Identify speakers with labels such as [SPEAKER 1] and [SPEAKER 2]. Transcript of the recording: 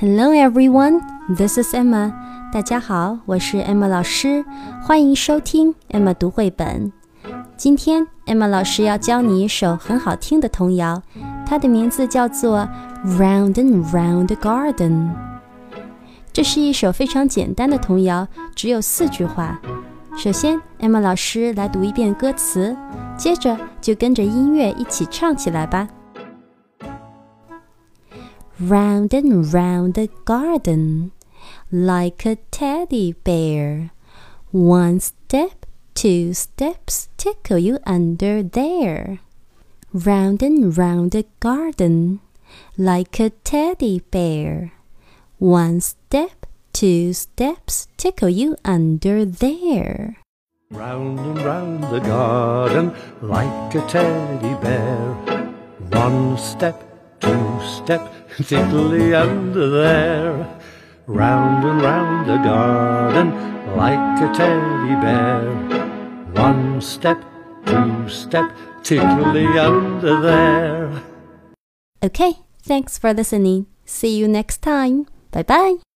[SPEAKER 1] Hello everyone, this is Emma. 大家好，我是 Emma 老师，欢迎收听 Emma 读绘本。今天 Emma 老师要教你一首很好听的童谣，它的名字叫做《Round and Round the Garden》。这是一首非常简单的童谣，只有四句话。首先，Emma 老师来读一遍歌词，接着就跟着音乐一起唱起来吧。Round and round the garden, like a teddy bear. One step, two steps, tickle you under there. Round and round the garden, like a teddy bear. One step, two steps, tickle you under there.
[SPEAKER 2] Round and round the garden, like a teddy bear. One step, two step, tickly under there. Round and round the garden, like a teddy bear. One step, two step, tickly under there.
[SPEAKER 1] Okay, thanks for listening. See you next time. Bye bye.